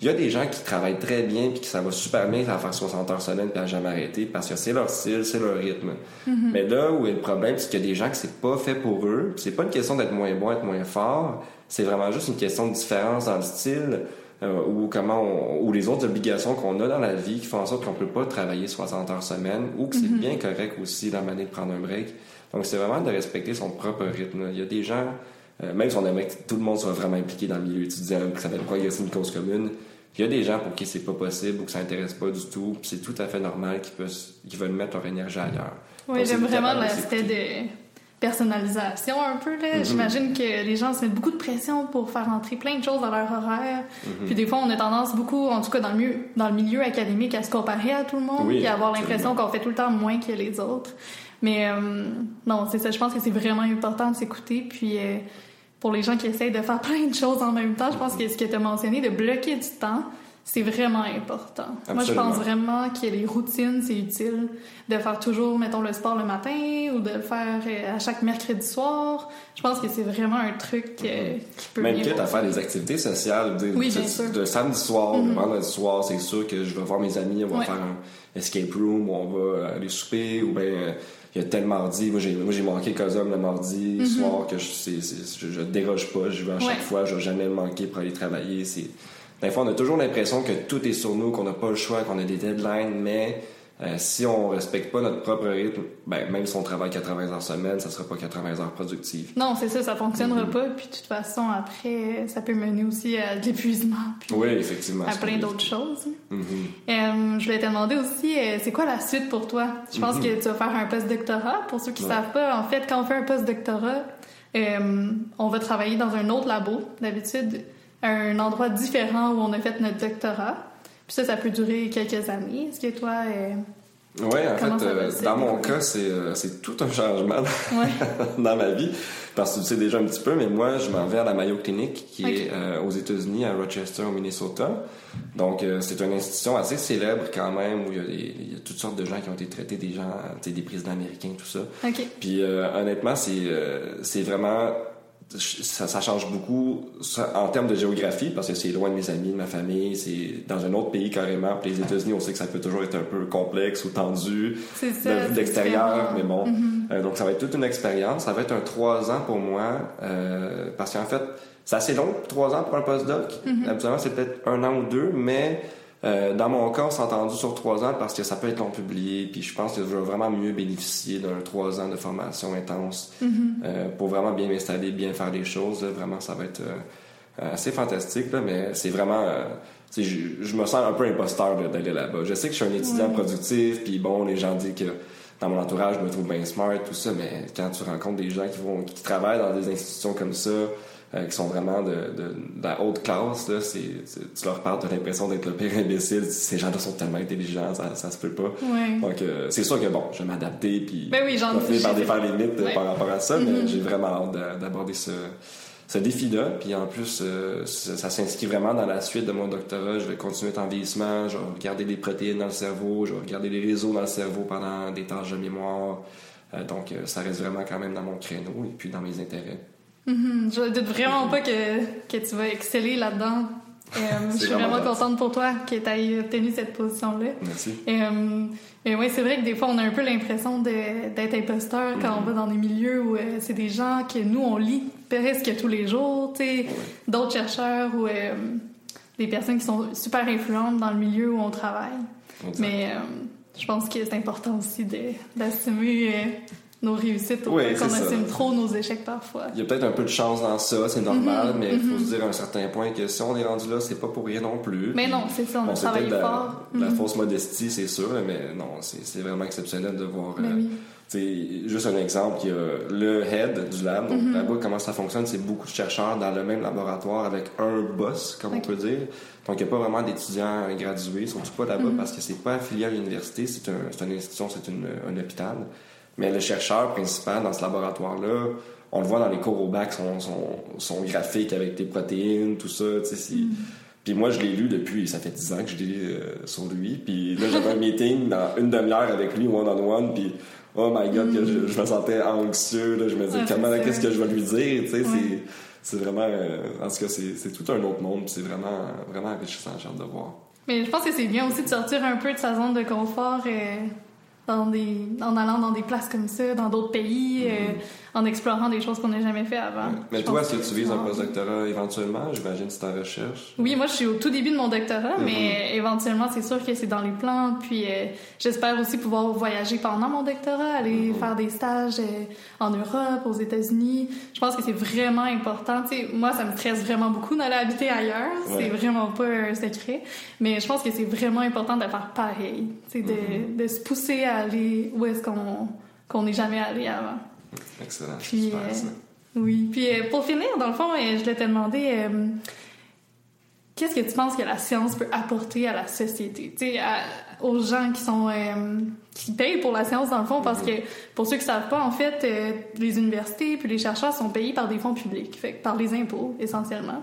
Il y a des gens qui travaillent très bien, puis que ça va super bien, faire 60 heures semaine, puis à jamais arrêter, parce que c'est leur style, c'est leur rythme. Mais là où est le problème, c'est qu'il y a des gens que c'est pas fait pour eux. C'est pas une question d'être moins bon, être moins fort. C'est vraiment juste une question de différence dans le style. Euh, ou comment ou les autres obligations qu'on a dans la vie qui font en sorte qu'on peut pas travailler 60 heures semaine ou que c'est mm-hmm. bien correct aussi la manière de prendre un break. Donc c'est vraiment de respecter son propre rythme. Il y a des gens, euh, même si on aimerait que tout le monde soit vraiment impliqué dans le milieu étudiant, que ça va progresser une cause commune, il y a des gens pour qui c'est pas possible ou que ça intéresse pas du tout, c'est tout à fait normal qu'ils veulent mettre leur énergie ailleurs. Oui, j'aime vraiment l'aspect de personnalisation un peu. Là. Mm-hmm. J'imagine que les gens se mettent beaucoup de pression pour faire entrer plein de choses dans leur horaire. Mm-hmm. Puis des fois, on a tendance beaucoup, en tout cas dans le milieu, dans le milieu académique, à se comparer à tout le monde et à avoir l'impression qu'on fait tout le temps moins que les autres. Mais euh, non, c'est ça. Je pense que c'est vraiment important de s'écouter. Puis euh, pour les gens qui essayent de faire plein de choses en même temps, je pense que ce que tu as mentionné, de bloquer du temps, c'est vraiment important. Moi, je pense vraiment que les routines, c'est utile de faire toujours, mettons, le sport le matin ou de le faire euh, à chaque mercredi soir. Je pense que c'est vraiment un truc euh, qui peut Même quitte à faire des activités sociales. De, oui, de, samedi soir, mm vendredi soir, c'est sûr que je vais voir mes amis, on va faire un escape room, on va aller souper, ou bien il y a tel mardi, moi j'ai, manqué Cosum le mardi mm-hmm. soir que je, je, je, déroge pas, je vais à chaque fois, je vais jamais le manquer pour aller travailler. Des fois, on a toujours l'impression que tout est sur nous, qu'on n'a pas le choix, qu'on a des deadlines, mais euh, si on respecte pas notre propre rythme, ben, même si on travaille 80 heures semaine, ça sera pas 80 heures productives. Non, c'est ça, ça fonctionnera mm-hmm. pas. Puis de toute façon, après, ça peut mener aussi à de l'épuisement. Oui, effectivement. À plein d'autres choses. Mm-hmm. Euh, je voulais te demander aussi, euh, c'est quoi la suite pour toi? Je pense mm-hmm. que tu vas faire un post-doctorat. Pour ceux qui savent pas, en fait, quand on fait un post-doctorat, on va travailler dans un autre labo. D'habitude, un endroit différent où on a fait notre doctorat. Puis ça, ça peut durer quelques années. Est-ce que toi... Euh, oui, en fait, euh, dans mon cas, euh, c'est tout un changement dans ma vie. Parce que tu sais déjà un petit peu, mais moi, je m'en vais à la Mayo Clinic, qui est aux États-Unis, à Rochester, au Minnesota. Donc, c'est une institution assez célèbre quand même, où il y, a il y, a toutes sortes de gens qui ont été traités, des gens, tu sais, des présidents américains, tout ça. Puis, honnêtement, c'est c'est vraiment ça, change beaucoup en termes de géographie parce que c'est loin de mes amis, de ma famille, c'est dans un autre pays carrément. Puis les États-Unis, on sait que ça peut toujours être un peu complexe ou tendu de l'extérieur, mais bon. Mm-hmm. Euh, donc ça va être toute une expérience. Ça va être un trois ans pour moi euh, parce qu'en fait, c'est assez long, trois ans pour un postdoc. Mm Habituellement, c'est peut-être un an ou deux, mais euh, dans mon cas, on s'est entendu sur trois ans parce que ça peut être long publié, puis je pense que je vais vraiment mieux bénéficier d'un trois ans de formation intense mm-hmm. euh, pour vraiment bien m'installer, bien faire les choses. Vraiment, ça va être euh, assez fantastique, là, mais c'est vraiment... Je, je, me sens un peu imposteur d'aller là-bas. Je sais que je suis un étudiant productif, puis bon, les gens disent que dans mon entourage, je me trouve bien smart, tout ça, mais quand tu rencontres des gens qui vont qui travaillent dans des institutions comme ça, euh, qui sont vraiment de, de, de, la haute classe, là, tu leur parles, t'as l'impression d'être le pire imbécile. Ces gens-là sont tellement intelligents, ça, ça se peut pas. Donc, euh, c'est sûr que bon, je vais m'adapter, puis ben oui, j'en finir par défaire les limites par rapport à ça, mais mm-hmm. j'ai vraiment hâte d'aborder ce, ce défi-là. Puis en plus, euh, ça, ça s'inscrit vraiment dans la suite de mon doctorat. Je vais continuer en vieillissement, je vais regarder les protéines dans le cerveau, je vais regarder les réseaux dans le cerveau pendant des tâches de mémoire. Donc, ça reste vraiment quand même dans mon créneau et puis dans mes intérêts. Mhm. Je doute vraiment pas que, que tu vas exceller là-dedans. Euh, je suis vraiment contente pour toi que tu aies obtenu cette position-là. Merci. Euh, et ouais, c'est vrai que des fois, on a un peu l'impression d'être imposteur quand on va dans des milieux où euh, c'est des gens que nous, on lit presque tous les jours, tu sais, d'autres chercheurs ou des personnes qui sont super influentes dans le milieu où on travaille. Mais je pense que c'est important aussi d'assumer nos réussites au Oui, point qu'on c'est assume trop nos échecs parfois. Il y a peut-être un peu de chance dans ça, c'est normal, Mhm, mais il faut se dire à un certain point que si on est rendu là, c'est pas pour rien non plus. Mais non, c'est ça, on Bon, a c'est travaillé la, fort. la Mhm. fausse modestie, c'est sûr, mais non, c'est c'est vraiment exceptionnel de voir. Ben euh, oui. sais, juste un exemple, il y a le head du lab. Mhm. Donc là-bas, comment ça fonctionne, c'est beaucoup de chercheurs dans le même laboratoire avec un boss, comme on peut dire. Donc il n'y a pas vraiment d'étudiants gradués, surtout pas là-bas Mhm. parce que c'est pas affilié à l'université, c'est un, c'est une institution, c'est un hôpital. Mais le chercheur principal dans ce laboratoire-là, on le voit dans les cours au bac, son, son, son graphique avec tes protéines, tout ça, Mhm. Puis moi, je l'ai lu depuis, ça fait 10 ans que je l'ai lu euh, sur lui. Puis là, j'avais un meeting dans une demi-heure avec lui, one-on-one, puis oh my God, que je, je me sentais anxieux, là, je me disais, Ouais, comment, qu'est-ce que je vais lui dire, tu sais, Ouais. c'est... C'est vraiment, euh, en tout cas, c'est tout un autre monde, c'est vraiment, vraiment enrichissant, j'ai hâte de voir. Mais je pense que c'est bien aussi de sortir un peu de sa zone de confort euh, dans des, en allant dans des places comme ça, dans d'autres pays, euh, en explorant des choses qu'on n'a jamais fait avant. Mais Je toi, que tu vises un postdoctorat éventuellement? J'imagine si t'en recherches. Oui, moi je suis au tout début de mon doctorat, Mhm. mais éventuellement c'est sûr que c'est dans les plans. Puis euh, j'espère aussi pouvoir voyager pendant mon doctorat, aller Mhm. faire des stages euh, en Europe, aux États-Unis. Je pense que c'est vraiment important. Tu moi ça me stresse vraiment beaucoup d'aller habiter ailleurs. C'est vraiment pas un secret. Mais je pense que c'est vraiment important de faire pareil. Tu de, de se pousser à aller où est-ce qu'on qu'on n'est jamais allé avant. Excellent, Puis, super euh, ça. Oui. Puis euh, pour finir, dans le fond, euh, je demander euh, qu'est-ce que tu penses que la science peut apporter à la société, tu sais, aux gens qui sont qui payent pour la science dans le fond, parce que pour ceux qui savent pas, en fait, les universités puis les chercheurs sont payés par des fonds publics, fait par les impôts essentiellement.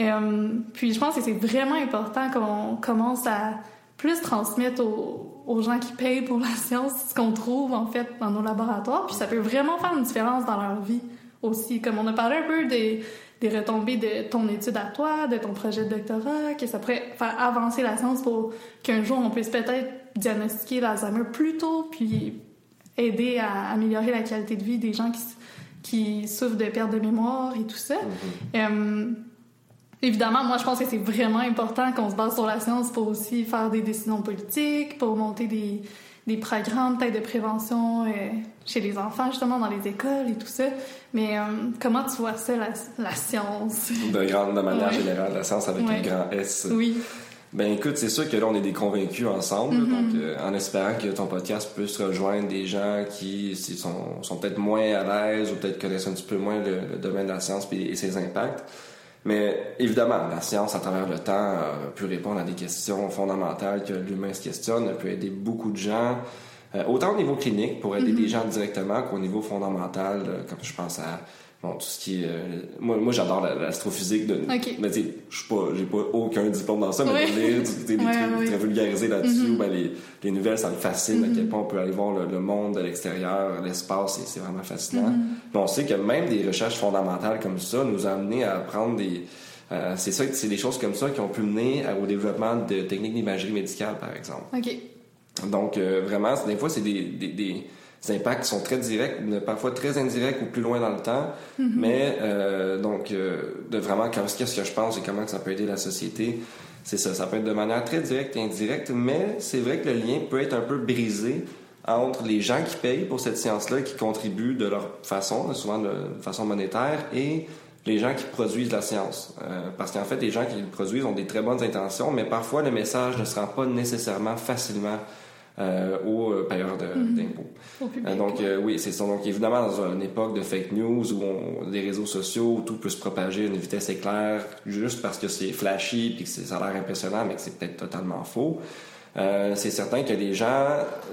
Euh, puis je pense que c'est vraiment important qu'on commence à plus transmettre aux, aux gens qui payent pour la science ce qu'on trouve en fait dans nos laboratoires. Puis ça peut vraiment faire une différence dans leur vie aussi. Comme on a parlé un peu des, des retombées de ton étude à toi, de ton projet de doctorat, que ça pourrait faire avancer la science pour qu'un jour on puisse peut-être diagnostiquer l'Alzheimer plus tôt, puis aider à améliorer la qualité de vie des gens qui, qui souffrent de perte de mémoire et tout ça. Euh, évidemment, moi, je pense que c'est vraiment important qu'on se base sur la science pour aussi faire des décisions politiques, pour monter des, des programmes peut-être de prévention euh, chez les enfants, justement, dans les écoles et tout ça. Mais euh, comment tu vois ça, la, la science? De, grande, de manière Ouais. générale, la science avec Ouais. un grand S. Oui. Ben écoute, c'est sûr que là, on est des convaincus ensemble, Mhm. donc euh, en espérant que ton podcast puisse rejoindre des gens qui sont, sont peut-être moins à l'aise ou peut-être connaissent un petit peu moins le, le domaine de la science puis- et ses impacts. Mais évidemment, la science, à travers le temps, a pu répondre à des questions fondamentales que l'humain se questionne, elle peut aider beaucoup de gens, euh, autant au niveau clinique, pour aider Mhm. des gens directement, qu'au niveau fondamental, euh, comme je pense à bon, tout ce qui est... euh, moi, moi j'adore la- l'astrophysique. De, Ok. mais tu sais, je suis pas, j'ai pas aucun diplôme dans ça, mais du- des, des Ouais, trucs très vulgarisés là-dessus, Mhm. ben, les, les nouvelles, ça me fascine, à quel point on peut aller voir le, le monde de l'extérieur, l'espace, c'est vraiment fascinant. Mhm. Puis on sait que même des recherches fondamentales comme ça nous ont amené à apprendre des... euh, c'est ça, c'est des choses comme ça qui ont pu mener au développement de techniques d'imagerie médicale, par exemple. OK. Donc, euh, vraiment, des fois, c'est des, des, des impacts sont très directs, parfois très indirects ou plus loin dans le temps. Mais, euh, donc, euh, de vraiment, qu'est-ce que je pense et comment ça peut aider la société, c'est ça. Ça peut être de manière très directe et indirecte, mais c'est vrai que le lien peut être un peu brisé entre les gens qui payent pour cette science-là, qui contribuent de leur façon, souvent de façon monétaire, et les gens qui produisent la science. Euh, parce qu'en fait, les gens qui le produisent ont des très bonnes intentions, mais parfois le message ne se rend pas nécessairement facilement aux euh, payeurs de- d'impôts. Euh, donc euh, oui, c'est ça. Donc évidemment, dans une époque de fake news où on, des réseaux sociaux où tout peut se propager à une vitesse éclair juste parce que c'est flashy puis que ça a l'air impressionnant, mais que c'est peut-être totalement faux. Euh, c'est certain que les gens,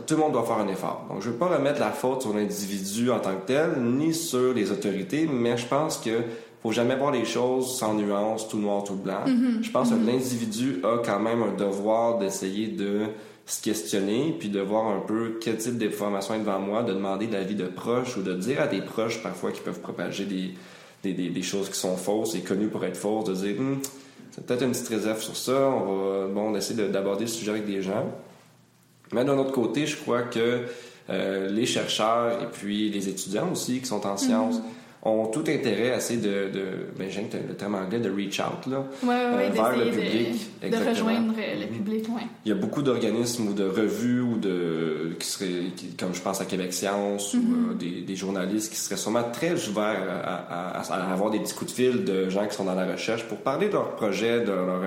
tout le monde doit faire un effort. Donc, je veux pas remettre la faute sur l'individu en tant que tel, ni sur les autorités, mais je pense que faut jamais voir les choses sans nuance, tout noir, tout blanc. Mm-hmm. Je pense que l'individu a quand même un devoir d'essayer de se questionner, puis de voir un peu quel type d'information est devant moi, de demander l'avis de proches ou de dire à des proches parfois qui peuvent propager des, des, des, des choses qui sont fausses et connues pour être fausses, de dire Hum, c'est peut-être une petite réserve sur ça, on va bon, on essaie de- d'aborder le sujet avec des gens. Mais d'un autre côté, je crois que euh, les chercheurs et puis les étudiants aussi qui sont en sciences ont tout intérêt à essayer de, de ben, j'aime le terme anglais de reach out là. Ouais, ouais, Euh, vers le public, de, rejoindre le Mhm. public, ouais. Il y a beaucoup d'organismes ou de revues ou de qui seraient qui- comme je pense à Québec Science ou Mhm. euh, des, des journalistes qui seraient sûrement très ouverts à, à- à- à avoir des petits coups de fil de gens qui sont dans la recherche pour parler de leur projet, de leur,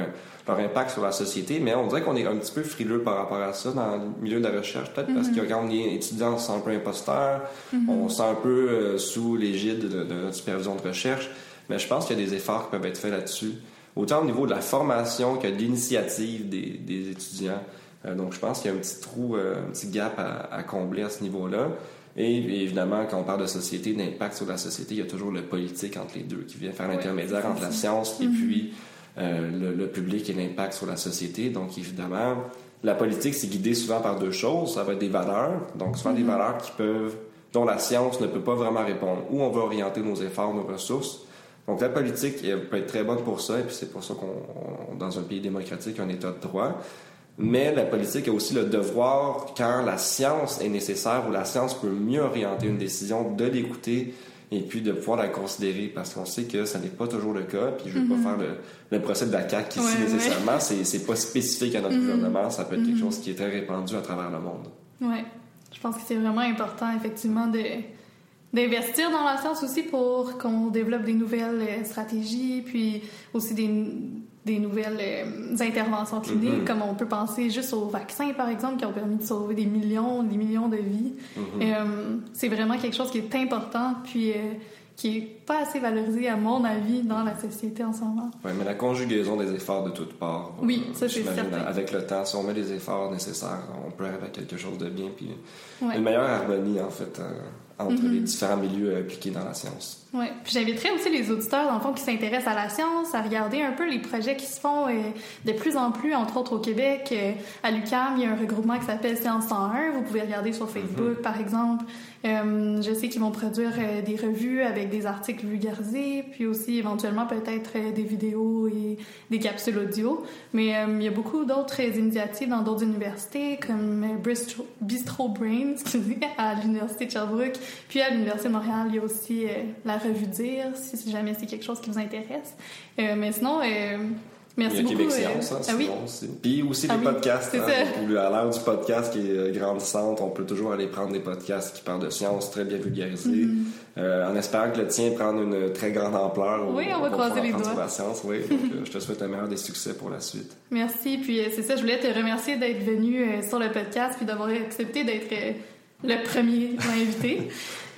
leur impact sur la société. Mais on dirait qu'on est un petit peu frileux par rapport à ça dans le milieu de la recherche, peut-être parce que quand on est étudiant, on se sent un peu imposteur, on se sent un peu euh, sous l'égide de, de notre supervision de recherche. Mais je pense qu'il y a des efforts qui peuvent être faits là-dessus autant au niveau de la formation que de l'initiative des, des étudiants. Euh, donc, je pense qu'il y a un petit trou, euh, un petit gap à, à combler à ce niveau-là. Et évidemment, quand on parle de société, d'impact sur la société, il y a toujours le politique entre les deux qui vient faire l'intermédiaire entre la science et puis euh, le, le public et l'impact sur la société. Donc, évidemment, la politique, c'est guidé souvent par deux choses. Ça va être des valeurs, donc souvent des valeurs qui peuvent, dont la science ne peut pas vraiment répondre. Où on veut orienter nos efforts, nos ressources. Donc, la politique elle peut être très bonne pour ça, et puis c'est pour ça qu'on, on- dans un pays démocratique, un État de droit. Mais la politique a aussi le devoir, quand la science est nécessaire ou la science peut mieux orienter une décision, de l'écouter et puis de pouvoir la considérer parce qu'on sait que ça n'est pas toujours le cas. Puis je ne veux pas faire le, le procès de la CAQ ici Ouais, ouais. nécessairement. C'est, c'est pas spécifique à notre Mhm. gouvernement. Ça peut être quelque chose qui est très répandu à travers le monde. Ouais. Je pense que c'est vraiment important, effectivement, de d'investir dans la science aussi pour qu'on développe des nouvelles euh, stratégies, puis aussi des, des nouvelles euh, interventions cliniques, Mhm. comme on peut penser juste aux vaccins, par exemple, qui ont permis de sauver des millions, des millions de vies. Mhm. Euh, c'est vraiment quelque chose qui est important, puis euh, qui est pas assez valorisé, à mon avis, dans la société en ce moment. Ouais, mais la conjugaison des efforts de toutes parts. Oui, ça, c'est certain. Avec le temps, si on met les efforts nécessaires, on peut arriver à quelque chose de bien. Puis Ouais. une meilleure harmonie, en fait, entre Mhm. les différents milieux impliqués dans la science. Oui, puis j'inviterais aussi les auditeurs, dans le fond, qui s'intéressent à la science, à regarder un peu les projets qui se font euh, de plus en plus, entre autres au Québec. Euh, à l'UQAM, il y a un regroupement qui s'appelle Science 101. Vous pouvez regarder sur Facebook, par exemple. Euh, je sais qu'ils vont produire des revues avec des articles vulgarisés, puis aussi éventuellement peut-être des vidéos et des capsules audio. Mais euh, il y a beaucoup d'autres initiatives dans d'autres universités, comme Bistro Brain, excusez, à l'Université de Sherbrooke, puis à l'Université de Montréal, il y a aussi euh, la revue Dire, si, jamais c'est quelque chose qui vous intéresse. Euh, mais sinon, euh, merci Il y a beaucoup. Québec Science, hein, ah oui. Puis aussi Ah les oui, podcasts. hein, ça. à l'heure du podcast qui est grandissante, on peut toujours aller prendre des podcasts qui parlent de science très bien vulgarisés. Euh, en espérant que le tien prenne une très grande ampleur. Oui, on va pouvoir croiser les doigts. science, oui. Donc, euh, je te souhaite le meilleur des succès pour la suite. merci. Puis euh, c'est ça, je voulais te remercier d'être venu sur le podcast, puis d'avoir accepté d'être le premier invité.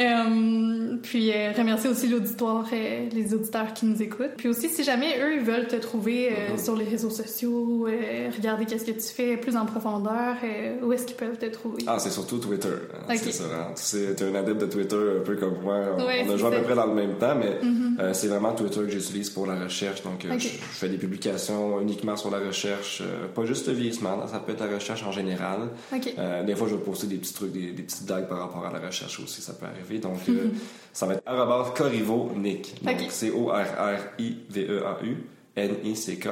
Euh, puis euh, remercier aussi l'auditoire, euh, les auditeurs qui nous écoutent. Puis aussi, si jamais eux ils veulent te trouver euh, Mhm. sur les réseaux sociaux, euh, regarder qu'est-ce que tu fais plus en profondeur, où est-ce qu'ils peuvent te trouver? Ah, c'est surtout Twitter. hein, Ok. C'est ça. hein. Tu sais, t'es un adepte de Twitter un peu comme moi. On, Ouais, on a joué à peu près dans le même temps, mais Mhm. euh, c'est vraiment Twitter que j'utilise pour la recherche. Donc, je, je fais des publications uniquement sur la recherche, pas juste le vieillissement, ça peut être la recherche en général. OK. Euh, des fois, je vais poster des petits trucs, des, des petites blagues par rapport à la recherche aussi, ça peut arriver. Donc, euh, ça va être arrobas Corriveau Nick. Donc, Ok. C-O-R-R-I-V-E-A-U N-I-C-K.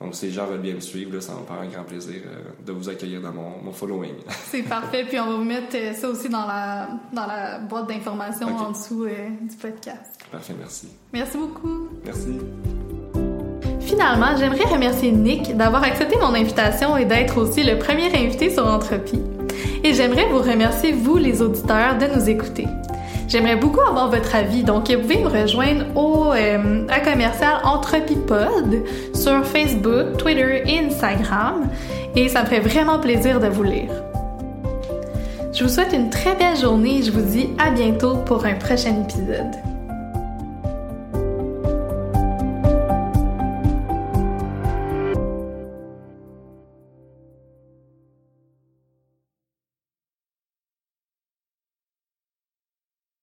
Donc, si les gens veulent bien me suivre, là, ça va me faire un grand plaisir euh, de vous accueillir dans mon, mon following. C'est parfait. Puis on va vous mettre euh, ça aussi dans la, dans la boîte d'informations en dessous du podcast. Parfait, merci. Merci beaucoup. Merci. Finalement, j'aimerais remercier Nick d'avoir accepté mon invitation et d'être aussi le premier invité sur Entropie. Et j'aimerais vous remercier, vous les auditeurs, de nous écouter. J'aimerais beaucoup avoir votre avis, donc vous pouvez me rejoindre au euh, à commercial EntropiePod sur Facebook, Twitter et Instagram, et ça me ferait vraiment plaisir de vous lire. Je vous souhaite une très belle journée et je vous dis à bientôt pour un prochain épisode.